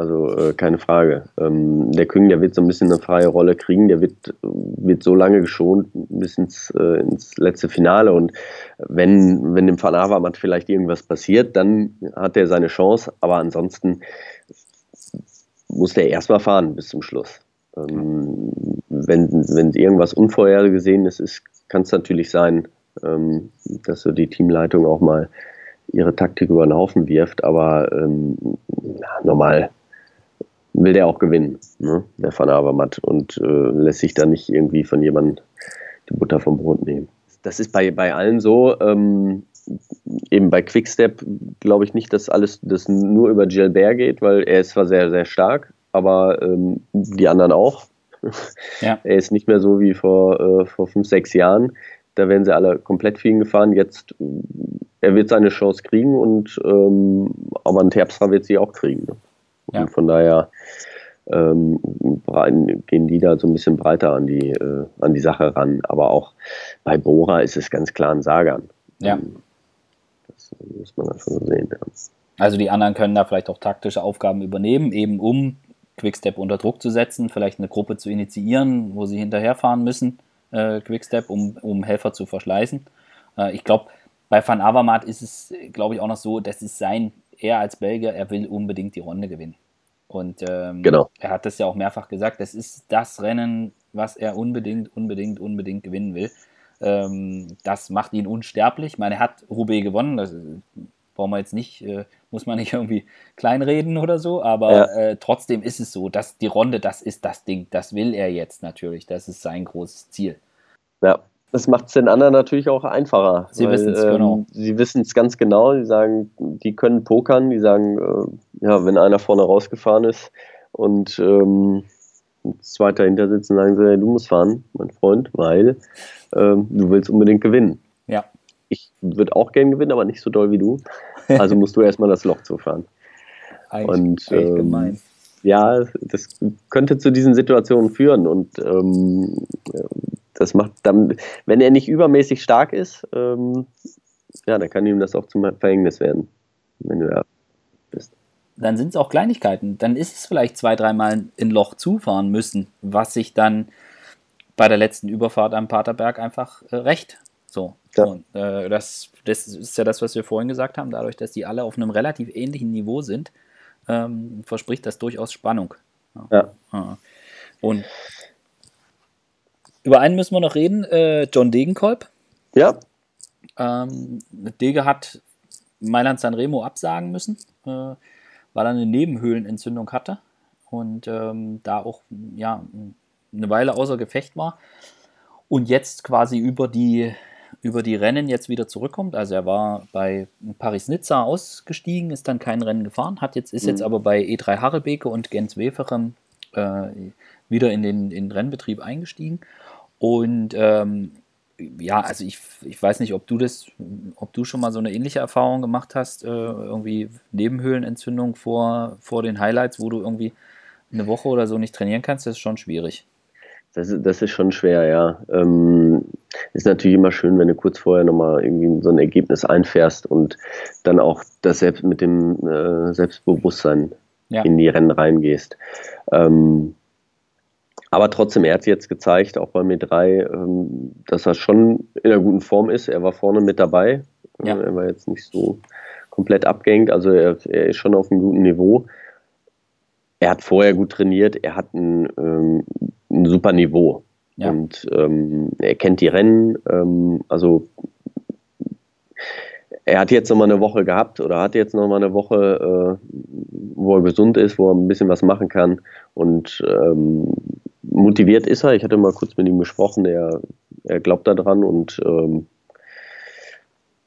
Also äh, keine Frage. Ähm, der Küng, der wird so ein bisschen eine freie Rolle kriegen, der wird, wird so lange geschont bis ins, äh, ins letzte Finale. Und wenn, wenn dem Van Avermaet vielleicht irgendwas passiert, dann hat er seine Chance. Aber ansonsten muss der erstmal fahren bis zum Schluss. Ähm, wenn, wenn irgendwas Unvorhergesehenes ist, kann es natürlich sein, ähm, dass so die Teamleitung auch mal ihre Taktik über den Haufen wirft, aber ähm, ja, normal will der auch gewinnen, ne? der Van Avermaet, und äh, lässt sich da nicht irgendwie von jemandem die Butter vom Brot nehmen. Das ist bei, bei allen so. Ähm, eben bei Quickstep glaube ich nicht, dass alles das nur über Gilbert geht, weil er ist zwar sehr, sehr stark, aber ähm, die anderen auch. Ja. Er ist nicht mehr so wie vor, äh, vor fünf, sechs Jahren. Da werden sie alle komplett für ihn gefahren. Jetzt, er wird seine Chance kriegen und ähm, aber ein Terpstra wird sie auch kriegen. Ne? Ja. Und von daher ähm, gehen die da so ein bisschen breiter an die, äh, an die Sache ran. Aber auch bei Bora ist es ganz klar ein Sagan. Ja. Ähm, das muss man einfach so sehen. Ja. Also die anderen können da vielleicht auch taktische Aufgaben übernehmen, eben um Quickstep unter Druck zu setzen, vielleicht eine Gruppe zu initiieren, wo sie hinterherfahren müssen, äh, Quickstep, um, um Helfer zu verschleißen. Äh, ich glaube, bei Van Avermaet ist es, glaube ich, auch noch so, dass es sein, er als Belgier, er will unbedingt die Runde gewinnen. Und ähm, genau. er hat das ja auch mehrfach gesagt, das ist das Rennen, was er unbedingt, unbedingt, unbedingt gewinnen will. Ähm, das macht ihn unsterblich. Ich meine, er hat Roubaix gewonnen, das brauchen wir jetzt nicht, äh, muss man nicht irgendwie kleinreden oder so, aber ja. äh, trotzdem ist es so, dass die Ronde, das ist das Ding, das will er jetzt natürlich, das ist sein großes Ziel. Ja, das macht es den anderen natürlich auch einfacher. Sie wissen es, ähm, genau. Sie wissen es ganz genau, die sagen, die können pokern, die sagen, äh, ja, wenn einer vorne rausgefahren ist und ähm, zwei dahinter sitzen, sagen sie, du musst fahren, mein Freund, weil ähm, du willst unbedingt gewinnen. Ja. Ich würde auch gern gewinnen, aber nicht so doll wie du. Also musst du erstmal das Loch zufahren. Eigentlich, und, ähm, gemein. Ja, das könnte zu diesen Situationen führen und ähm, das macht dann, wenn er nicht übermäßig stark ist, ähm, ja, dann kann ihm das auch zum Verhängnis werden, wenn du da bist. Dann sind es auch Kleinigkeiten. Dann ist es vielleicht zwei, dreimal in Loch zufahren müssen, was sich dann bei der letzten Überfahrt am Paterberg einfach äh, recht. So. Ja. Und, äh, das, das ist ja das, was wir vorhin gesagt haben. Dadurch, dass die alle auf einem relativ ähnlichen Niveau sind, ähm, verspricht das durchaus Spannung. Ja. ja. Und über einen müssen wir noch reden, äh, John Degenkolb. Ja. Ähm, Dege hat Mailand Sanremo absagen müssen, äh, weil er eine Nebenhöhlenentzündung hatte und ähm, da auch ja, eine Weile außer Gefecht war und jetzt quasi über die, über die Rennen jetzt wieder zurückkommt. Also er war bei Paris-Nizza ausgestiegen, ist dann kein Rennen gefahren, hat jetzt, ist mhm. jetzt aber bei E3 Harrebeke und Gens Weferem äh, wieder in den, in den Rennbetrieb eingestiegen. Und ähm, ja, also ich, ich weiß nicht, ob du das, ob du schon mal so eine ähnliche Erfahrung gemacht hast, äh, irgendwie Nebenhöhlenentzündung vor, vor den Highlights, wo du irgendwie eine Woche oder so nicht trainieren kannst, das ist schon schwierig. Das, das ist schon schwer, ja. Ähm, ist natürlich immer schön, wenn du kurz vorher nochmal irgendwie so ein Ergebnis einfährst und dann auch das selbst mit dem äh, Selbstbewusstsein ja. in die Rennen reingehst. Ähm, aber trotzdem, er hat jetzt gezeigt, auch bei mir drei, ähm, dass er schon in einer guten Form ist. Er war vorne mit dabei. Ja. Er war jetzt nicht so komplett abgehängt. Also er, er ist schon auf einem guten Niveau. Er hat vorher gut trainiert. Er hat ein, ähm, ein super Niveau. Ja. Und ähm, er kennt die Rennen. Ähm, also er hat jetzt nochmal eine Woche gehabt oder hat jetzt nochmal eine Woche, äh, wo er gesund ist, wo er ein bisschen was machen kann. Und ähm, motiviert ist er. Ich hatte mal kurz mit ihm gesprochen. Er, er glaubt daran und ähm,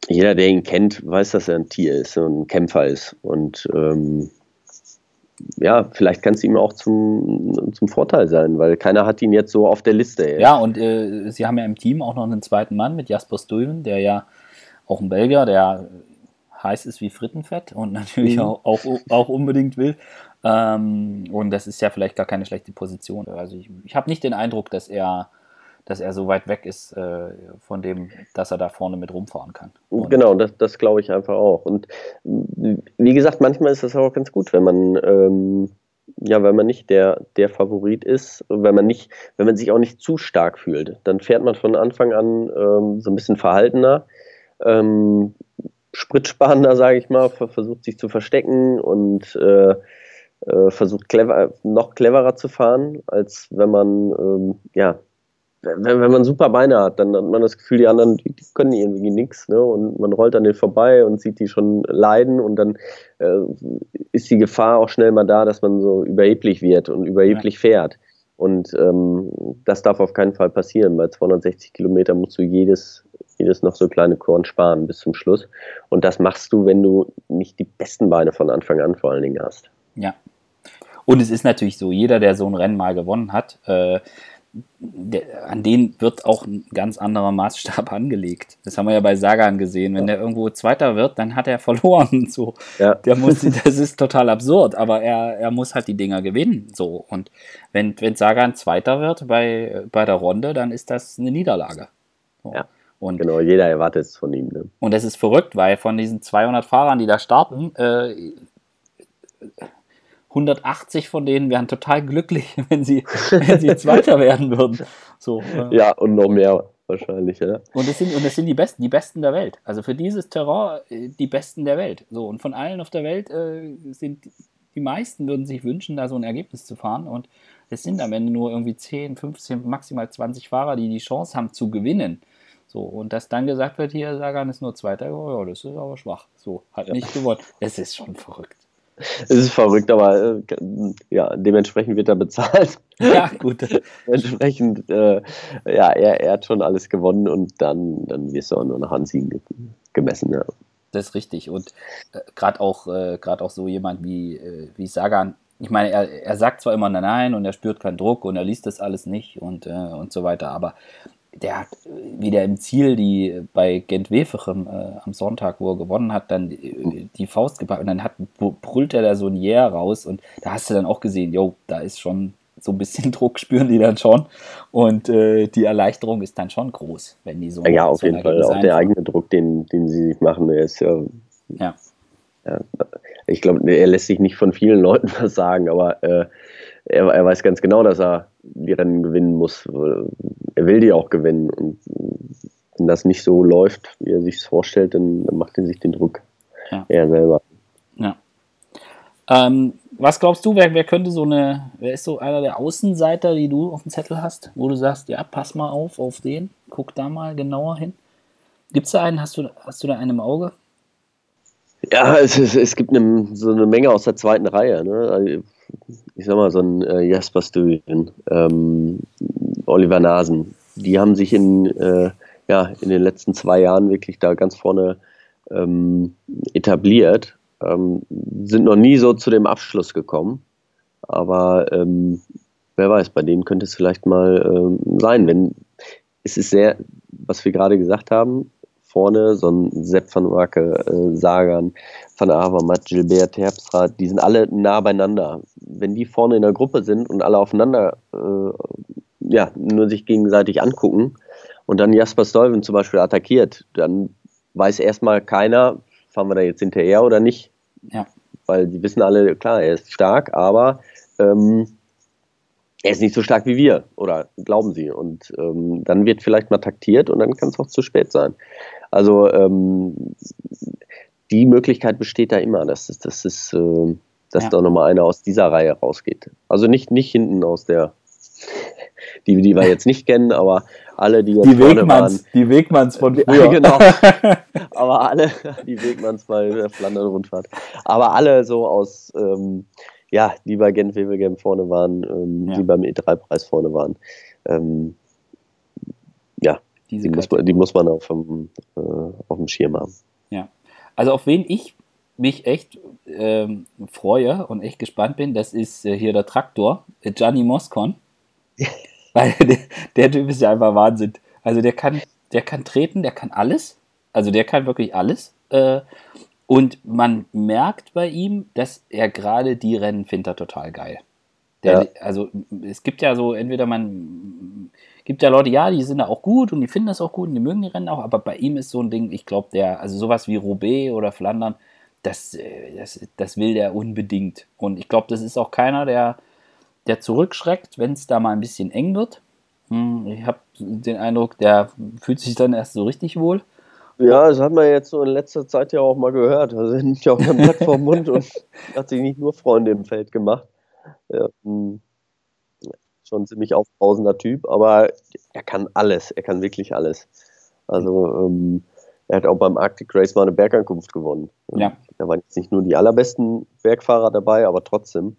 jeder, der ihn kennt, weiß, dass er ein Tier ist, ein Kämpfer ist. Und ähm, ja, vielleicht kann es ihm auch zum, zum Vorteil sein, weil keiner hat ihn jetzt so auf der Liste. Ey. Ja, und äh, sie haben ja im Team auch noch einen zweiten Mann mit Jasper Stuyven, der ja auch ein Belgier, der heiß ist wie Frittenfett und natürlich mhm. auch, auch, auch unbedingt will. Ähm, und das ist ja vielleicht gar keine schlechte Position. Also ich, ich habe nicht den Eindruck, dass er, dass er so weit weg ist äh, von dem, dass er da vorne mit rumfahren kann. Und genau, das, das glaube ich einfach auch. Und wie gesagt, manchmal ist das auch ganz gut, wenn man ähm, ja, wenn man nicht der, der Favorit ist, wenn man nicht, wenn man sich auch nicht zu stark fühlt, dann fährt man von Anfang an ähm, so ein bisschen verhaltener, ähm, spritsparender, sage ich mal, versucht sich zu verstecken und äh, äh, versucht clever, noch cleverer zu fahren, als wenn man, ähm, ja, wenn, wenn, man super Beine hat, dann hat man das Gefühl, die anderen, die, können irgendwie nichts, ne? Und man rollt an denen vorbei und sieht die schon leiden und dann äh, ist die Gefahr auch schnell mal da, dass man so überheblich wird und überheblich ja. fährt. Und ähm, das darf auf keinen Fall passieren. Bei 260 Kilometern musst du jedes, jedes noch so kleine Korn sparen bis zum Schluss. Und das machst du, wenn du nicht die besten Beine von Anfang an vor allen Dingen hast. Ja, und es ist natürlich so, jeder, der so ein Rennen mal gewonnen hat, äh, der, an den wird auch ein ganz anderer Maßstab angelegt. Das haben wir ja bei Sagan gesehen. Wenn ja. der irgendwo Zweiter wird, dann hat er verloren. So. Ja. Der muss, das ist total absurd, aber er, er muss halt die Dinger gewinnen. So. Und wenn, wenn Sagan Zweiter wird bei, bei der Runde, dann ist das eine Niederlage. So. Ja. Und, genau, jeder erwartet es von ihm. Ne? Und das ist verrückt, weil von diesen 200 Fahrern, die da starten, äh, 180 von denen wären total glücklich, wenn sie, wenn sie Zweiter werden würden. So, äh. Ja, und noch mehr wahrscheinlich, ja. Und das sind, und das sind die Besten, die Besten der Welt. Also für dieses Terrain äh, die Besten der Welt. So, und von allen auf der Welt äh, sind die meisten würden sich wünschen, da so ein Ergebnis zu fahren. Und es sind am Ende nur irgendwie 10, 15, maximal 20 Fahrer, die die Chance haben zu gewinnen. So, und dass dann gesagt wird, hier Sagan ist nur Zweiter, oh ja, das ist aber schwach. So, hat ja. nicht gewonnen. Es ist schon verrückt. Es ist verrückt, aber äh, ja, dementsprechend wird er bezahlt. Ja, gut. dementsprechend, äh, ja, er, er hat schon alles gewonnen und dann, dann wirst du auch nur nach Anziehen gemessen, ja. Das ist richtig. Und äh, gerade auch, äh, auch so jemand wie, äh, wie Sagan, ich meine, er, er sagt zwar immer nein und er spürt keinen Druck und er liest das alles nicht und, äh, und so weiter, aber der hat wieder im Ziel die bei Gent Weferem äh, am Sonntag, wo er gewonnen hat, dann die, die Faust gepackt und dann hat, brüllt er da so ein Yeah raus und da hast du dann auch gesehen, jo, da ist schon so ein bisschen Druck spüren die dann schon und äh, die Erleichterung ist dann schon groß, wenn die so. Ja, auf so jeden Fall. Auch der eigene Druck, den, den sie sich machen, der ist ja. Ja. ja ich glaube, er lässt sich nicht von vielen Leuten was sagen, aber äh, er, er, weiß ganz genau, dass er die Rennen gewinnen muss. Er will die auch gewinnen. Und wenn das nicht so läuft, wie er sich es vorstellt, dann, dann, macht er sich den Druck ja. er selber. Ja. Ähm, was glaubst du, wer, wer könnte so eine, wer ist so einer der Außenseiter, die du auf dem Zettel hast, wo du sagst, ja, pass mal auf, auf den, guck da mal genauer hin. Gibt es da einen, hast du, hast du da einen im Auge? Ja, es, es, es gibt eine, so eine Menge aus der zweiten Reihe. Ne? Ich sag mal, so ein äh, Jasper Stuyven, ähm, Oliver Nasen, die haben sich in, äh, ja, in den letzten zwei Jahren wirklich da ganz vorne ähm, etabliert, ähm, sind noch nie so zu dem Abschluss gekommen. Aber ähm, wer weiß, bei denen könnte es vielleicht mal ähm, sein, wenn es ist sehr, was wir gerade gesagt haben, vorne, so ein Sepp van Wake, äh, Sagan, Van Avermaet, Gilbert, Terpstra, die sind alle nah beieinander. Wenn die vorne in der Gruppe sind und alle aufeinander, äh, ja, nur sich gegenseitig angucken und dann Jasper Stuyven zum Beispiel attackiert, dann weiß erstmal keiner, fahren wir da jetzt hinterher oder nicht. Ja. Weil die wissen alle, klar, er ist stark, aber ähm, er ist nicht so stark wie wir, oder glauben sie. Und ähm, dann wird vielleicht mal taktiert und dann kann es auch zu spät sein. Also ähm, die Möglichkeit besteht da immer, dass, das, ist, äh, dass ja. da nochmal einer aus dieser Reihe rausgeht. Also nicht, nicht hinten aus der, die, die wir jetzt nicht kennen, aber alle, die jetzt die Wegmanns, waren, die Wegmanns von früher. genau. aber alle, die Wegmanns bei der Flandern-Rundfahrt. Aber alle so aus, ähm, ja, die bei Gent Wevelgem vorne waren, ähm, ja. die beim E3-Preis vorne waren. Ähm, ja, die muss, man, die muss man auf dem, äh, auf dem Schirm haben. Ja. Also auf wen ich mich echt ähm, freue und echt gespannt bin, das ist äh, hier der Traktor, äh, Gianni Moscon. Weil der, der, Typ ist ja einfach Wahnsinn. Also der kann, der kann treten, der kann alles. Also der kann wirklich alles. Äh, und man merkt bei ihm, dass er gerade die Rennen findet er total geil. Der, ja. Also es gibt ja so, entweder man gibt ja Leute, ja, die sind da auch gut und die finden das auch gut und die mögen die Rennen auch, aber bei ihm ist so ein Ding, ich glaube, der, also sowas wie Roubaix oder Flandern, das, äh, das, das will der unbedingt. Und ich glaube, das ist auch keiner, der, der zurückschreckt, wenn es da mal ein bisschen eng wird. Hm, ich habe den Eindruck, der fühlt sich dann erst so richtig wohl. Ja, das hat man jetzt so in letzter Zeit ja auch mal gehört. Also nimmt ja auch ein Blatt vom Mund und hat sich nicht nur Freunde im Feld gemacht. Ja, hm schon ein ziemlich aufbrausender Typ, aber er kann alles, er kann wirklich alles. Also ähm, er hat auch beim Arctic Race mal eine Bergankunft gewonnen. Ja. Da waren jetzt nicht nur die allerbesten Bergfahrer dabei, aber trotzdem.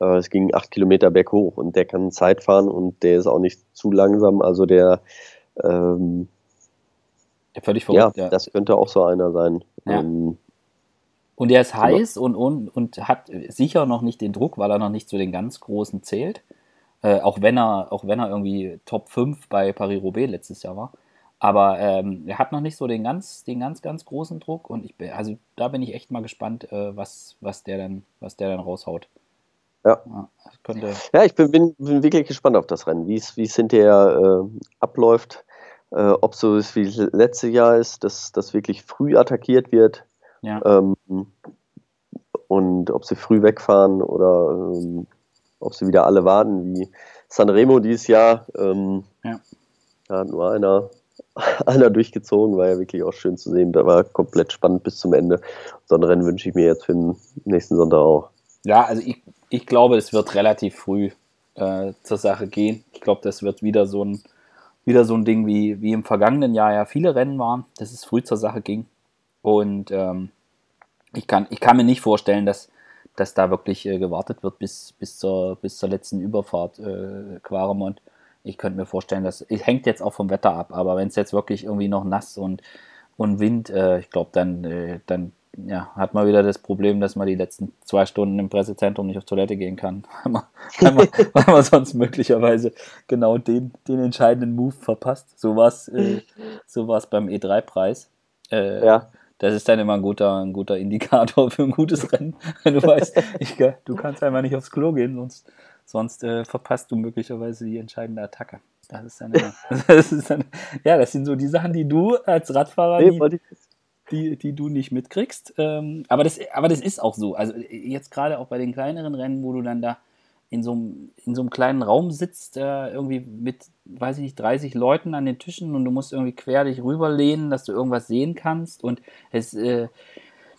Äh, es ging acht Kilometer berghoch und der kann Zeit fahren und der ist auch nicht zu langsam. Also der ähm, völlig verrückt, ja, ja, das könnte auch so einer sein. Ja. Ähm, und er ist heiß und, und, und hat sicher noch nicht den Druck, weil er noch nicht zu den ganz Großen zählt. Äh, auch, wenn er, auch wenn er irgendwie Top 5 bei Paris-Roubaix letztes Jahr war. Aber ähm, er hat noch nicht so den ganz, den ganz, ganz großen Druck und ich bin, also da bin ich echt mal gespannt, äh, was, was der dann, was der dann raushaut. Ja. Ja, könnte ja ich bin, bin, bin, wirklich gespannt auf das Rennen, wie es hinterher äh, abläuft. Äh, ob so ist wie letztes Jahr ist, dass das wirklich früh attackiert wird. Ja. Ähm, und ob sie früh wegfahren oder ähm, ob sie wieder alle warten, wie Sanremo dieses Jahr. Ähm, ja. Da hat nur einer, einer durchgezogen, war ja wirklich auch schön zu sehen. Da war komplett spannend bis zum Ende. So ein Rennen wünsche ich mir jetzt für den nächsten Sonntag auch. Ja, also ich, ich glaube, es wird relativ früh äh, zur Sache gehen. Ich glaube, das wird wieder so ein, wieder so ein Ding, wie, wie im vergangenen Jahr ja viele Rennen waren, dass es früh zur Sache ging. Und ähm, ich, kann, ich kann mir nicht vorstellen, dass, dass da wirklich äh, gewartet wird bis, bis, zur, bis zur letzten Überfahrt äh, Quaremont. Ich könnte mir vorstellen, dass es hängt jetzt auch vom Wetter ab, aber wenn es jetzt wirklich irgendwie noch nass und, und Wind, äh, ich glaube, dann, äh, dann ja, hat man wieder das Problem, dass man die letzten zwei Stunden im Pressezentrum nicht auf Toilette gehen kann, weil man, weil man, weil man sonst möglicherweise genau den, den entscheidenden Move verpasst. So war es äh, so war's beim E3-Preis. Äh, Ja. Das ist dann immer ein guter, ein guter Indikator für ein gutes Rennen, wenn du weißt, ich, du kannst einfach nicht aufs Klo gehen, sonst, sonst äh, verpasst du möglicherweise die entscheidende Attacke. Das ist dann immer, das ist dann, ja, das sind so die Sachen, die du als Radfahrer Nee, ich, die, die du nicht mitkriegst. Ähm, aber, das, aber das ist auch so. Also jetzt gerade auch bei den kleineren Rennen, wo du dann da in so einem, in so einem kleinen Raum sitzt, äh, irgendwie mit, weiß ich nicht, 30 Leuten an den Tischen und du musst irgendwie quer dich rüberlehnen, dass du irgendwas sehen kannst und es, äh,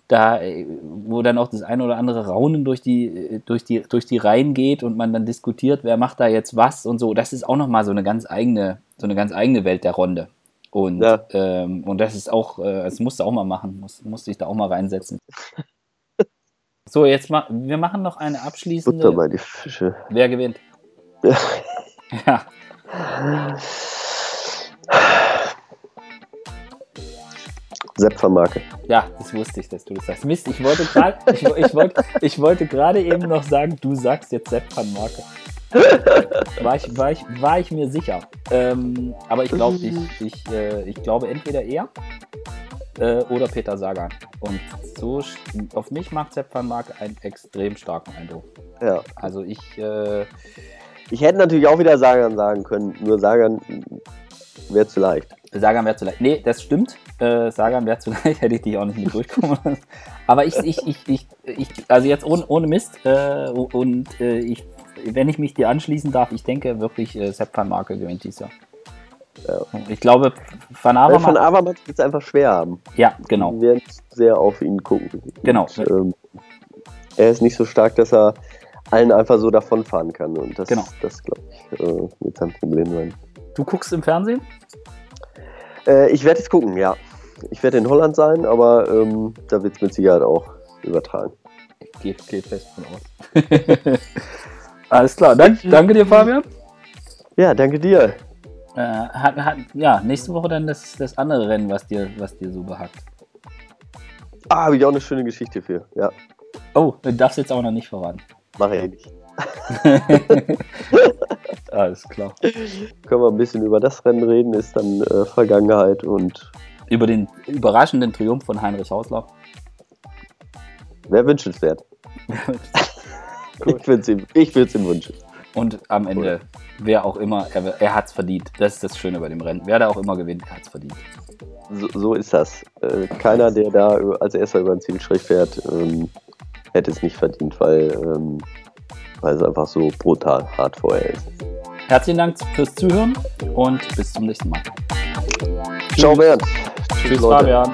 da, äh, wo dann auch das eine oder andere Raunen durch die, äh, durch die, durch die Reihen geht und man dann diskutiert, wer macht da jetzt was und so. Das ist auch nochmal so eine ganz eigene, so eine ganz eigene Welt der Runde. Und, Ja. ähm, und das ist auch, äh, das musst du auch mal machen, musst, musst dich da auch mal reinsetzen. So, jetzt ma wir machen noch eine Butter abschließende. bei die Fische. Wer gewinnt? ja, Sepp van Marke. ja, das wusste ich, dass du das sagst. Mist, ich wollte gerade, ich, ich wollte, ich wollte gerade eben noch sagen, du sagst jetzt Sepp van Marke. War ich, war ich, war ich mir sicher. Ähm, aber ich glaube, ich, ich, äh, ich glaube entweder er äh, oder Peter Sagan. Und so auf mich macht Sepp van Marke einen extrem starken Eindruck. Ja. Also ich, äh, Ich hätte natürlich auch wieder Sagan sagen können, nur Sagan wäre zu leicht. Sagan wäre zu leicht. Nee, das stimmt. Äh, Sagan wäre zu leicht, hätte ich dich auch nicht mit durchkommen lassen. Aber ich, ich, ich, ich, ich also jetzt ohne, ohne Mist äh, und äh, ich, wenn ich mich dir anschließen darf, ich denke wirklich, äh, Sepp van Marke gewinnt dieses Jahr. Ja. Ich glaube, Van Avermaet, Avermaet wird es einfach schwer haben. ja, genau, Wir werden sehr auf ihn gucken. Genau. Und, ähm, er ist nicht so stark, dass er allen einfach so davonfahren kann. Und das, Genau. das glaube ich, äh, wird sein Problem sein. Du guckst im Fernsehen? Äh, ich werde es gucken, ja. Ich werde in Holland sein, aber ähm, da wird es mit Sicherheit auch übertragen. Geht, geht fest von aus. Alles klar, dann, danke dir, Fabian. Ja, danke dir. Äh, hat, hat, ja, nächste Woche dann das, das andere Rennen, was dir, was dir so behagt. Ah, habe ich auch eine schöne Geschichte für. Ja, Oh, du darfst jetzt auch noch nicht verraten. mache ich nicht. Alles klar. Können wir ein bisschen über das Rennen reden, ist dann äh, Vergangenheit und Über den überraschenden Triumph von Heinrich Hausler. wäre wünschenswert. Ich würde es ihm, ich ihm wünschen. Und am Ende, wer auch immer, er, er hat es verdient. Das ist das Schöne bei dem Rennen. Wer da auch immer gewinnt, hat es verdient. So, so ist das. Äh, keiner, der da als erster über den Zielstrich fährt, ähm, hätte es nicht verdient, weil, ähm, weil es einfach so brutal hart vorher ist. Herzlichen Dank fürs Zuhören und bis zum nächsten Mal. Ciao, Bernd. Tschüss, Fabian.